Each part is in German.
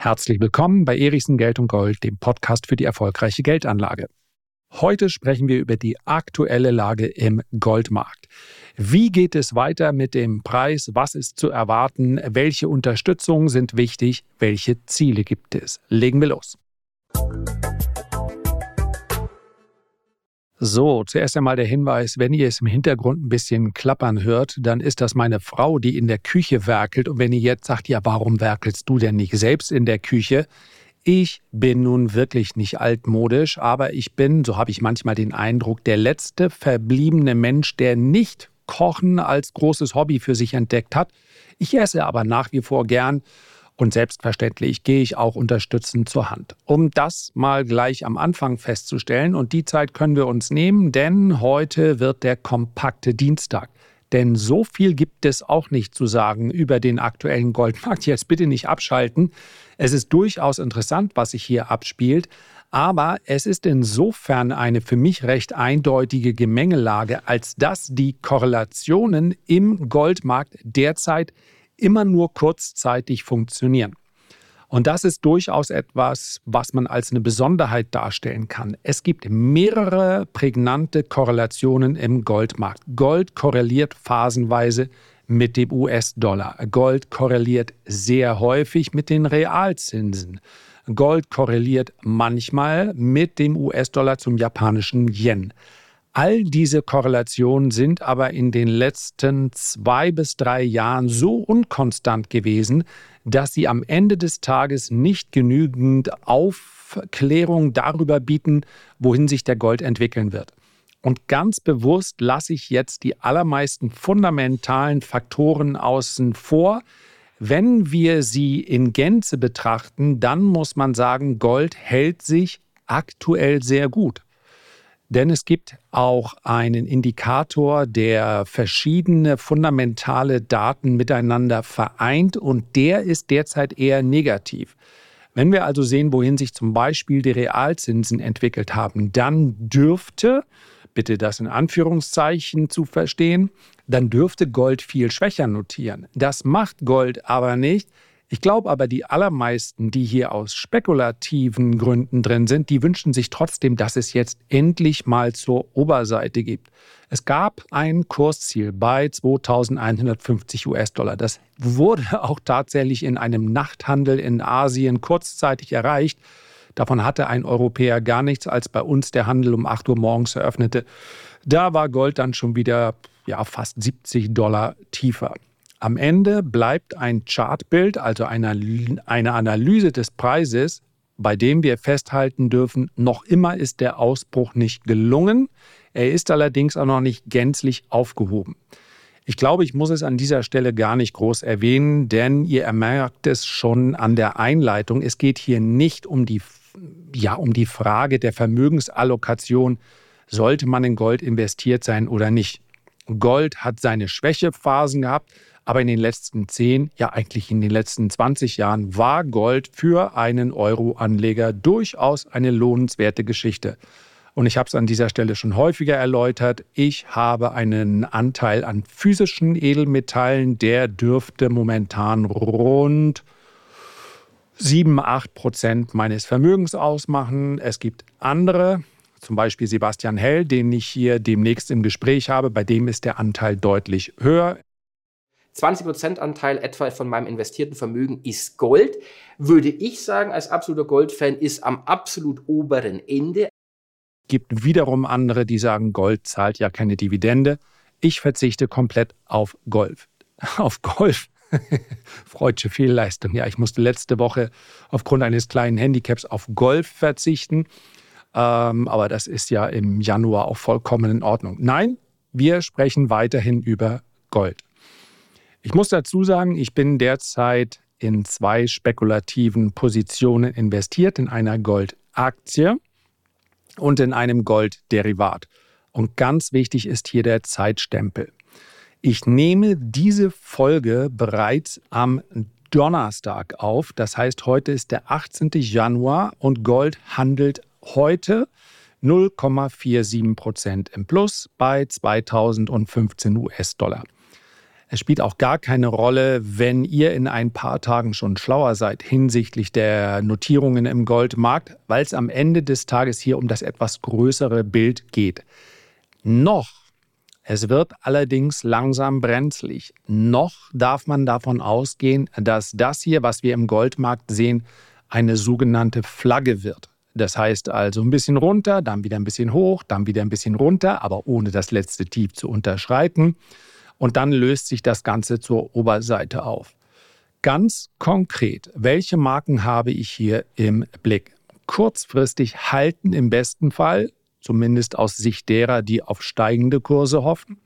Herzlich willkommen bei Erichsen Geld und Gold, dem Podcast für die erfolgreiche Geldanlage. Heute sprechen wir über die aktuelle Lage im Goldmarkt. Wie geht es weiter mit dem Preis? Was ist zu erwarten? Welche Unterstützungen sind wichtig? Welche Ziele gibt es? Legen wir los. So, zuerst einmal der Hinweis, wenn ihr es im Hintergrund ein bisschen klappern hört, dann ist das meine Frau, die in der Küche werkelt. Und wenn ihr jetzt sagt, ja, warum werkelst du denn nicht selbst in der Küche? Ich bin nun wirklich nicht altmodisch, aber ich bin, so habe ich manchmal den Eindruck, der letzte verbliebene Mensch, der nicht Kochen als großes Hobby für sich entdeckt hat. Ich esse aber nach wie vor gern und selbstverständlich gehe ich auch unterstützend zur Hand. Um das mal gleich am Anfang festzustellen, und die Zeit können wir uns nehmen, denn heute wird der kompakte Dienstag. Denn so viel gibt es auch nicht zu sagen über den aktuellen Goldmarkt. Jetzt bitte nicht abschalten. Es ist durchaus interessant, was sich hier abspielt. Aber es ist insofern eine für mich recht eindeutige Gemengelage, als dass die Korrelationen im Goldmarkt derzeit immer nur kurzzeitig funktionieren. Und das ist durchaus etwas, was man als eine Besonderheit darstellen kann. Es gibt mehrere prägnante Korrelationen im Goldmarkt. Gold korreliert phasenweise mit dem US-Dollar. Gold korreliert sehr häufig mit den Realzinsen. Gold korreliert manchmal mit dem US-Dollar zum japanischen Yen. All diese Korrelationen sind aber in den letzten zwei bis drei Jahren so unkonstant gewesen, dass sie am Ende des Tages nicht genügend Aufklärung darüber bieten, wohin sich der Gold entwickeln wird. Und ganz bewusst lasse ich jetzt die allermeisten fundamentalen Faktoren außen vor. Wenn wir sie in Gänze betrachten, dann muss man sagen, Gold hält sich aktuell sehr gut. Denn es gibt auch einen Indikator, der verschiedene fundamentale Daten miteinander vereint und der ist derzeit eher negativ. Wenn wir also sehen, wohin sich zum Beispiel die Realzinsen entwickelt haben, dann dürfte, bitte das in Anführungszeichen zu verstehen, dann dürfte Gold viel schwächer notieren. Das macht Gold aber nicht, ich glaube aber, die allermeisten, die hier aus spekulativen Gründen drin sind, die wünschen sich trotzdem, dass es jetzt endlich mal zur Oberseite gibt. Es gab ein Kursziel bei 2150 US-Dollar. Das wurde auch tatsächlich in einem Nachthandel in Asien kurzzeitig erreicht. Davon hatte ein Europäer gar nichts, als bei uns der Handel um 8 Uhr morgens eröffnete. Da war Gold dann schon wieder ja, fast 70 Dollar tiefer. Am Ende bleibt ein Chartbild, also eine, eine Analyse des Preises, bei dem wir festhalten dürfen, noch immer ist der Ausbruch nicht gelungen. Er ist allerdings auch noch nicht gänzlich aufgehoben. Ich glaube, ich muss es an dieser Stelle gar nicht groß erwähnen, denn ihr merkt es schon an der Einleitung. Es geht hier nicht um die, ja, um die Frage der Vermögensallokation. Sollte man in Gold investiert sein oder nicht? Gold hat seine Schwächephasen gehabt, aber in den letzten 10, ja eigentlich in den letzten 20 Jahren war Gold für einen Euro-Anleger durchaus eine lohnenswerte Geschichte. Und ich habe es an dieser Stelle schon häufiger erläutert. Ich habe einen Anteil an physischen Edelmetallen, der dürfte momentan rund 7, 8 Prozent meines Vermögens ausmachen. Es gibt andere, zum Beispiel Sebastian Hell, den ich hier demnächst im Gespräch habe. Bei dem ist der Anteil deutlich höher. 20% Anteil etwa von meinem investierten Vermögen ist Gold, würde ich sagen, als absoluter Goldfan ist am absolut oberen Ende. Gibt wiederum andere, die sagen, Gold zahlt ja keine Dividende. Ich verzichte komplett auf Golf. Auf Golf. Freudsche Fehlleistung. Ja, ich musste letzte Woche aufgrund eines kleinen Handicaps auf Golf verzichten. Ähm, aber das ist ja im Januar auch vollkommen in Ordnung. Nein, wir sprechen weiterhin über Gold. Ich muss dazu sagen, ich bin derzeit in zwei spekulativen Positionen investiert, in einer Goldaktie und in einem Goldderivat. Und ganz wichtig ist hier der Zeitstempel. Ich nehme diese Folge bereits am Donnerstag auf. Das heißt, heute ist der 18. Januar und Gold handelt heute 0,47 Prozent im Plus bei 2015 US-Dollar. Es spielt auch gar keine Rolle, wenn ihr in ein paar Tagen schon schlauer seid hinsichtlich der Notierungen im Goldmarkt, weil es am Ende des Tages hier um das etwas größere Bild geht. Noch, es wird allerdings langsam brenzlig, noch darf man davon ausgehen, dass das hier, was wir im Goldmarkt sehen, eine sogenannte Flagge wird. Das heißt also ein bisschen runter, dann wieder ein bisschen hoch, dann wieder ein bisschen runter, aber ohne das letzte Tief zu unterschreiten und dann löst sich das Ganze zur Oberseite auf. Ganz konkret, welche Marken habe ich hier im Blick? Kurzfristig halten im besten Fall, zumindest aus Sicht derer, die auf steigende Kurse hoffen,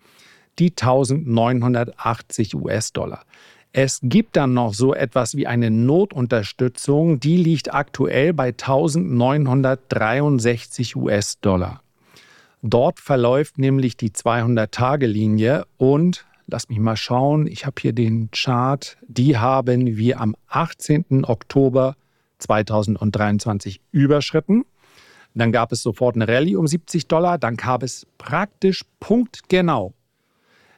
die 1980 US-Dollar. Es gibt dann noch so etwas wie eine Notunterstützung, die liegt aktuell bei 1963 US-Dollar. Dort verläuft nämlich die 200-Tage-Linie und lass mich mal schauen, ich habe hier den Chart, die haben wir am 18. Oktober 2023 überschritten. Dann gab es sofort eine Rallye um 70 Dollar, dann gab es praktisch punktgenau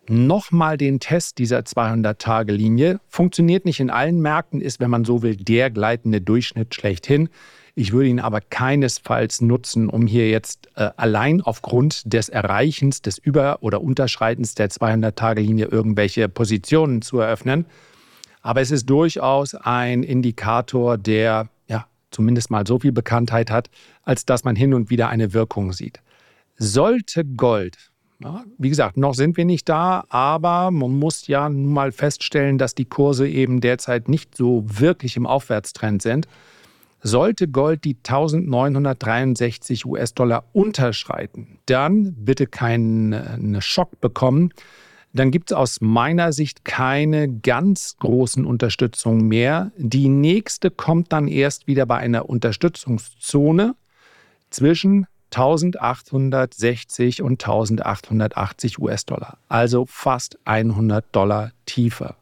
nochmal den Test dieser 200-Tage-Linie. Funktioniert nicht in allen Märkten, ist, wenn man so will, der gleitende Durchschnitt schlechthin. Ich würde ihn aber keinesfalls nutzen, um hier jetzt äh, allein aufgrund des Erreichens, des Über- oder Unterschreitens der 200-Tage-Linie irgendwelche Positionen zu eröffnen. Aber es ist durchaus ein Indikator, der ja zumindest mal so viel Bekanntheit hat, als dass man hin und wieder eine Wirkung sieht. Sollte Gold, wie gesagt, noch sind wir nicht da, aber man muss ja nun mal feststellen, dass die Kurse eben derzeit nicht so wirklich im Aufwärtstrend sind. Sollte Gold die 1963 US-Dollar unterschreiten, dann bitte keinen Schock bekommen. Dann gibt es aus meiner Sicht keine ganz großen Unterstützungen mehr. Die nächste kommt dann erst wieder bei einer Unterstützungszone zwischen 1860 und 1880 US-Dollar, also fast 100 Dollar tiefer.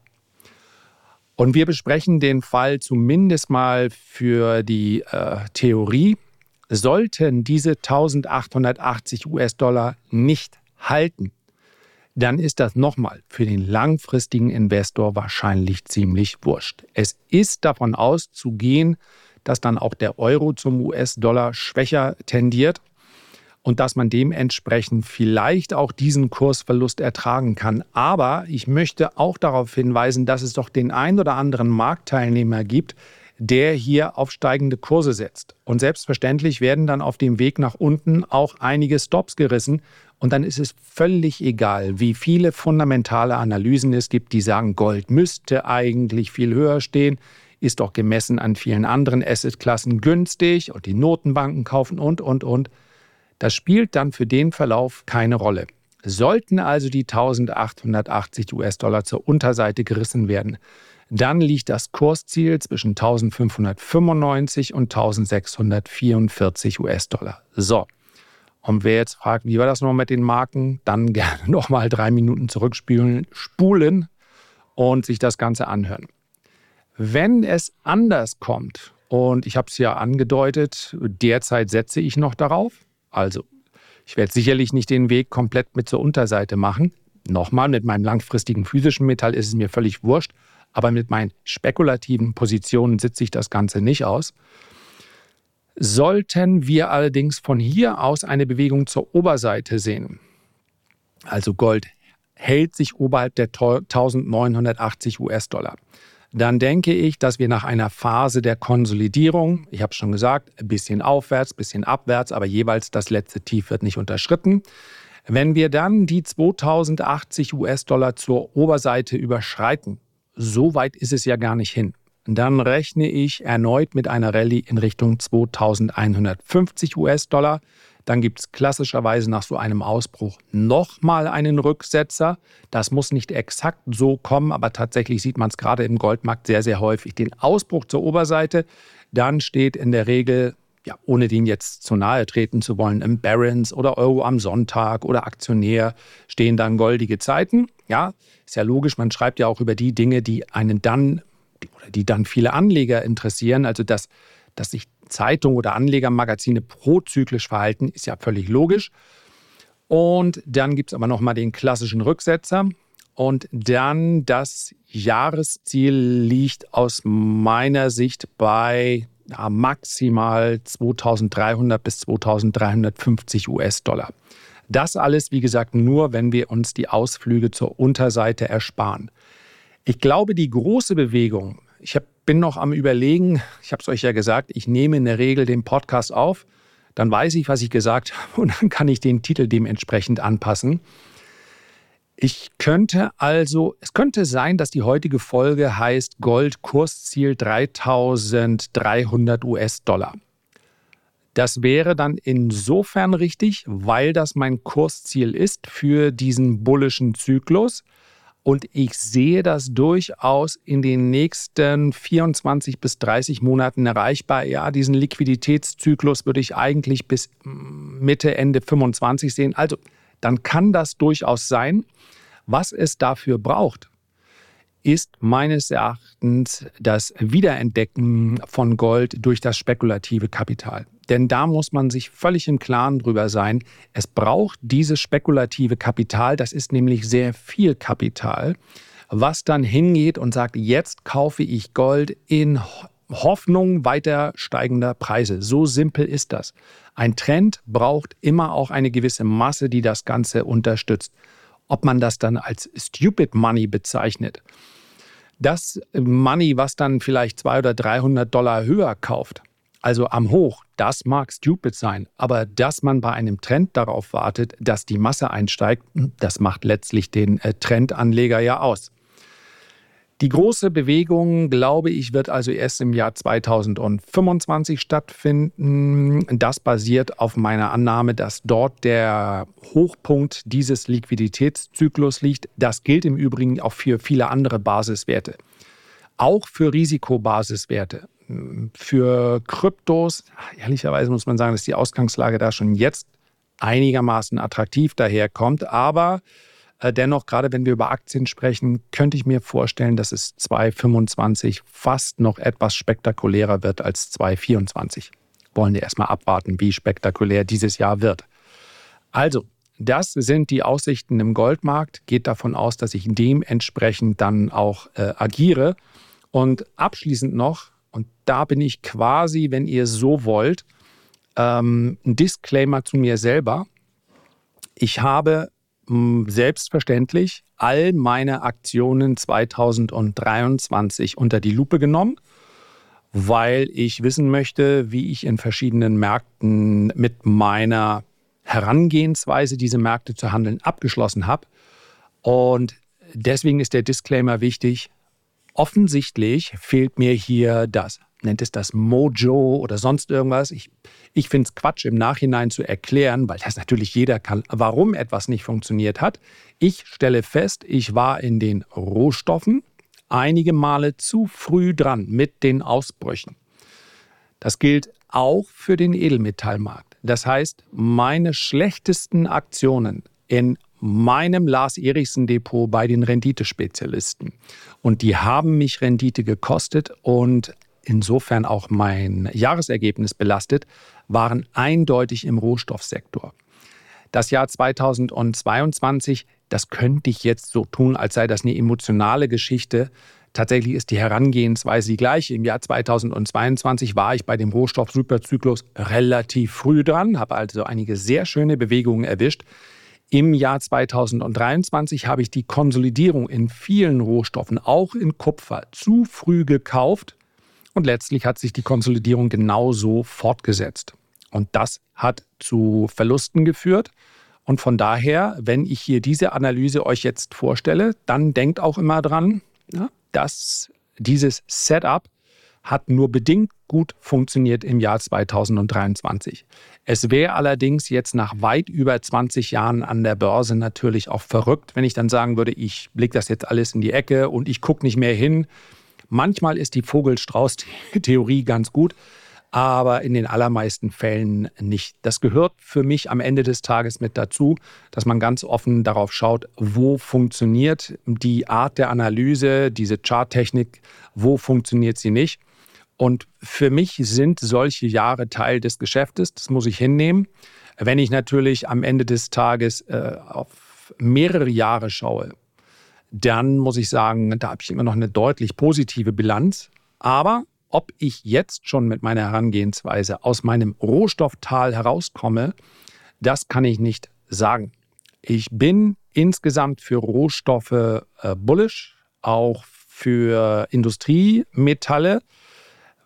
Und wir besprechen den Fall zumindest mal für die äh, Theorie. Sollten diese 1880 US-Dollar nicht halten, dann ist das nochmal für den langfristigen Investor wahrscheinlich ziemlich wurscht. Es ist davon auszugehen, dass dann auch der Euro zum US-Dollar schwächer tendiert und dass man dementsprechend vielleicht auch diesen Kursverlust ertragen kann. Aber ich möchte auch darauf hinweisen, dass es doch den ein oder anderen Marktteilnehmer gibt, der hier auf steigende Kurse setzt. Und selbstverständlich werden dann auf dem Weg nach unten auch einige Stops gerissen. Und dann ist es völlig egal, wie viele fundamentale Analysen es gibt, die sagen, Gold müsste eigentlich viel höher stehen, ist doch gemessen an vielen anderen Assetklassen günstig und die Notenbanken kaufen und, und, und. Das spielt dann für den Verlauf keine Rolle. Sollten also die 1880 US-Dollar zur Unterseite gerissen werden, dann liegt das Kursziel zwischen 1595 und 1644 US-Dollar. So. Und wer jetzt fragt, wie war das noch mit den Marken, dann gerne nochmal drei Minuten zurückspielen, spulen und sich das Ganze anhören. Wenn es anders kommt, und ich habe es ja angedeutet, derzeit setze ich noch darauf, also, ich werde sicherlich nicht den Weg komplett mit zur Unterseite machen. Nochmal, mit meinem langfristigen physischen Metall ist es mir völlig wurscht, aber mit meinen spekulativen Positionen sitze ich das Ganze nicht aus. Sollten wir allerdings von hier aus eine Bewegung zur Oberseite sehen, also Gold hält sich oberhalb der 1980 US-Dollar, dann denke ich, dass wir nach einer Phase der Konsolidierung, ich habe schon gesagt, ein bisschen aufwärts, ein bisschen abwärts, aber jeweils das letzte Tief wird nicht unterschritten. Wenn wir dann die 2080 US-Dollar zur Oberseite überschreiten, so weit ist es ja gar nicht hin, dann rechne ich erneut mit einer Rallye in Richtung 2150 US-Dollar. Dann gibt es klassischerweise nach so einem Ausbruch nochmal einen Rücksetzer. Das muss nicht exakt so kommen, aber tatsächlich sieht man es gerade im Goldmarkt sehr, sehr häufig. Den Ausbruch zur Oberseite, dann steht in der Regel, ja, ohne den jetzt zu nahe treten zu wollen, im Barons oder Euro am Sonntag oder Aktionär stehen dann goldige Zeiten. Ja, ist ja logisch, man schreibt ja auch über die Dinge, die einen dann oder die dann viele Anleger interessieren. Also dass, dass sich Zeitung oder Anlegermagazine prozyklisch verhalten, ist ja völlig logisch. Und dann gibt es aber nochmal den klassischen Rücksetzer. Und dann das Jahresziel liegt aus meiner Sicht bei ja, maximal 2300 bis 2350 US-Dollar. Das alles, wie gesagt, nur, wenn wir uns die Ausflüge zur Unterseite ersparen. Ich glaube, die große Bewegung, ich hab, bin noch am Überlegen, ich habe es euch ja gesagt, ich nehme in der Regel den Podcast auf, dann weiß ich, was ich gesagt habe und dann kann ich den Titel dementsprechend anpassen. Ich könnte also, es könnte sein, dass die heutige Folge heißt Gold Kursziel 3300 US-Dollar. Das wäre dann insofern richtig, weil das mein Kursziel ist für diesen bullischen Zyklus. Und ich sehe das durchaus in den nächsten 24 bis 30 Monaten erreichbar. Ja, diesen Liquiditätszyklus würde ich eigentlich bis Mitte, Ende 25 sehen. Also, dann kann das durchaus sein. Was es dafür braucht, ist meines Erachtens das Wiederentdecken von Gold durch das spekulative Kapital. Denn da muss man sich völlig im Klaren drüber sein. Es braucht dieses spekulative Kapital, das ist nämlich sehr viel Kapital, was dann hingeht und sagt, jetzt kaufe ich Gold in Hoffnung weiter steigender Preise. So simpel ist das. Ein Trend braucht immer auch eine gewisse Masse, die das Ganze unterstützt. Ob man das dann als Stupid Money bezeichnet, das Money, was dann vielleicht 200 oder 300 Dollar höher kauft, also am Hoch, das mag stupid sein, aber dass man bei einem Trend darauf wartet, dass die Masse einsteigt, das macht letztlich den äh, Trendanleger ja aus. Die große Bewegung, glaube ich, wird also erst im Jahr 2025 stattfinden. Das basiert auf meiner Annahme, dass dort der Hochpunkt dieses Liquiditätszyklus liegt. Das gilt im Übrigen auch für viele andere Basiswerte. Auch für Risikobasiswerte. Für Kryptos, ehrlicherweise muss man sagen, dass die Ausgangslage da schon jetzt einigermaßen attraktiv daherkommt. Aber äh, dennoch, gerade wenn wir über Aktien sprechen, könnte ich mir vorstellen, dass es 2025 fast noch etwas spektakulärer wird als 2024. Wollen wir erstmal abwarten, wie spektakulär dieses Jahr wird. Also, das sind die Aussichten im Goldmarkt. Geht davon aus, dass ich dementsprechend dann auch äh, agiere. Und abschließend noch, und da bin ich quasi, wenn ihr so wollt, ähm, ein Disclaimer zu mir selber. Ich habe selbstverständlich all meine Aktionen 2023 unter die Lupe genommen, weil ich wissen möchte, wie ich in verschiedenen Märkten mit meiner Herangehensweise, diese Märkte zu handeln, abgeschlossen habe. Und deswegen ist der Disclaimer wichtig. Offensichtlich fehlt mir hier das nennt es das Mojo oder sonst irgendwas. Ich, ich finde es Quatsch im Nachhinein zu erklären, weil das natürlich jeder kann, warum etwas nicht funktioniert hat. Ich stelle fest, ich war in den Rohstoffen einige Male zu früh dran mit den Ausbrüchen. Das gilt auch für den Edelmetallmarkt. Das heißt, meine schlechtesten Aktionen in meinem Lars Erichsen Depot bei den Renditespezialisten. Und die haben mich Rendite gekostet und insofern auch mein Jahresergebnis belastet, waren eindeutig im Rohstoffsektor. Das Jahr 2022, das könnte ich jetzt so tun, als sei das eine emotionale Geschichte. Tatsächlich ist die Herangehensweise die gleiche. Im Jahr 2022 war ich bei dem Rohstoff-Superzyklus relativ früh dran, habe also einige sehr schöne Bewegungen erwischt. Im Jahr 2023 habe ich die Konsolidierung in vielen Rohstoffen, auch in Kupfer, zu früh gekauft und letztlich hat sich die Konsolidierung genauso fortgesetzt. Und das hat zu Verlusten geführt. Und von daher, wenn ich hier diese Analyse euch jetzt vorstelle, dann denkt auch immer dran, ja, dass dieses Setup hat nur bedingt gut funktioniert im Jahr 2023. Es wäre allerdings jetzt nach weit über 20 Jahren an der Börse natürlich auch verrückt, wenn ich dann sagen würde, ich blicke das jetzt alles in die Ecke und ich gucke nicht mehr hin, Manchmal ist die Vogelstrauß-Theorie ganz gut, aber in den allermeisten Fällen nicht. Das gehört für mich am Ende des Tages mit dazu, dass man ganz offen darauf schaut, wo funktioniert die Art der Analyse, diese Charttechnik, wo funktioniert sie nicht. Und für mich sind solche Jahre Teil des Geschäftes, das muss ich hinnehmen. Wenn ich natürlich am Ende des Tages äh, auf mehrere Jahre schaue, dann muss ich sagen, da habe ich immer noch eine deutlich positive Bilanz. Aber ob ich jetzt schon mit meiner Herangehensweise aus meinem Rohstofftal herauskomme, das kann ich nicht sagen. Ich bin insgesamt für Rohstoffe äh, bullish, auch für Industriemetalle.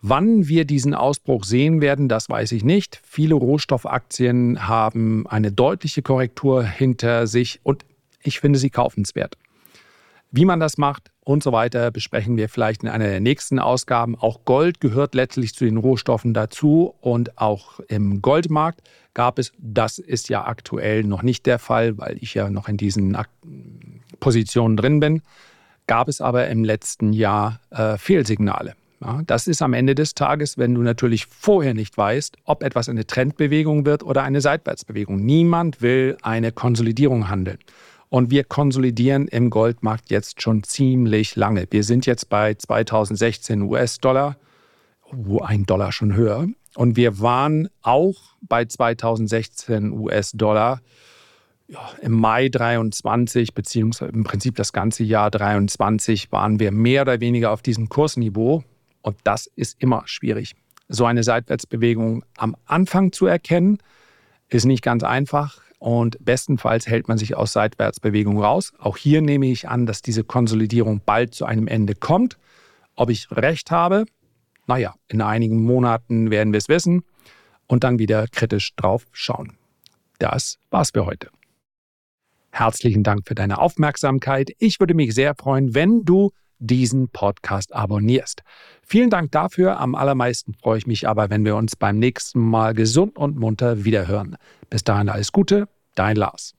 Wann wir diesen Ausbruch sehen werden, das weiß ich nicht. Viele Rohstoffaktien haben eine deutliche Korrektur hinter sich und ich finde sie kaufenswert. Wie man das macht und so weiter besprechen wir vielleicht in einer der nächsten Ausgaben. Auch Gold gehört letztlich zu den Rohstoffen dazu und auch im Goldmarkt gab es, das ist ja aktuell noch nicht der Fall, weil ich ja noch in diesen Positionen drin bin, gab es aber im letzten Jahr äh, Fehlsignale. Ja, das ist am Ende des Tages, wenn du natürlich vorher nicht weißt, ob etwas eine Trendbewegung wird oder eine Seitwärtsbewegung. Niemand will eine Konsolidierung handeln. Und wir konsolidieren im Goldmarkt jetzt schon ziemlich lange. Wir sind jetzt bei 2016 US-Dollar, wo ein Dollar schon höher. Und wir waren auch bei 2016 US-Dollar ja, im Mai 23, beziehungsweise im Prinzip das ganze Jahr 23, waren wir mehr oder weniger auf diesem Kursniveau. Und das ist immer schwierig. So eine Seitwärtsbewegung am Anfang zu erkennen, ist nicht ganz einfach und bestenfalls hält man sich aus Seitwärtsbewegungen raus. Auch hier nehme ich an, dass diese Konsolidierung bald zu einem Ende kommt. Ob ich recht habe, naja, in einigen Monaten werden wir es wissen und dann wieder kritisch drauf schauen. Das war's für heute. Herzlichen Dank für deine Aufmerksamkeit. Ich würde mich sehr freuen, wenn du diesen Podcast abonnierst. Vielen Dank dafür. Am allermeisten freue ich mich aber, wenn wir uns beim nächsten Mal gesund und munter wiederhören. Bis dahin alles Gute, dein Lars.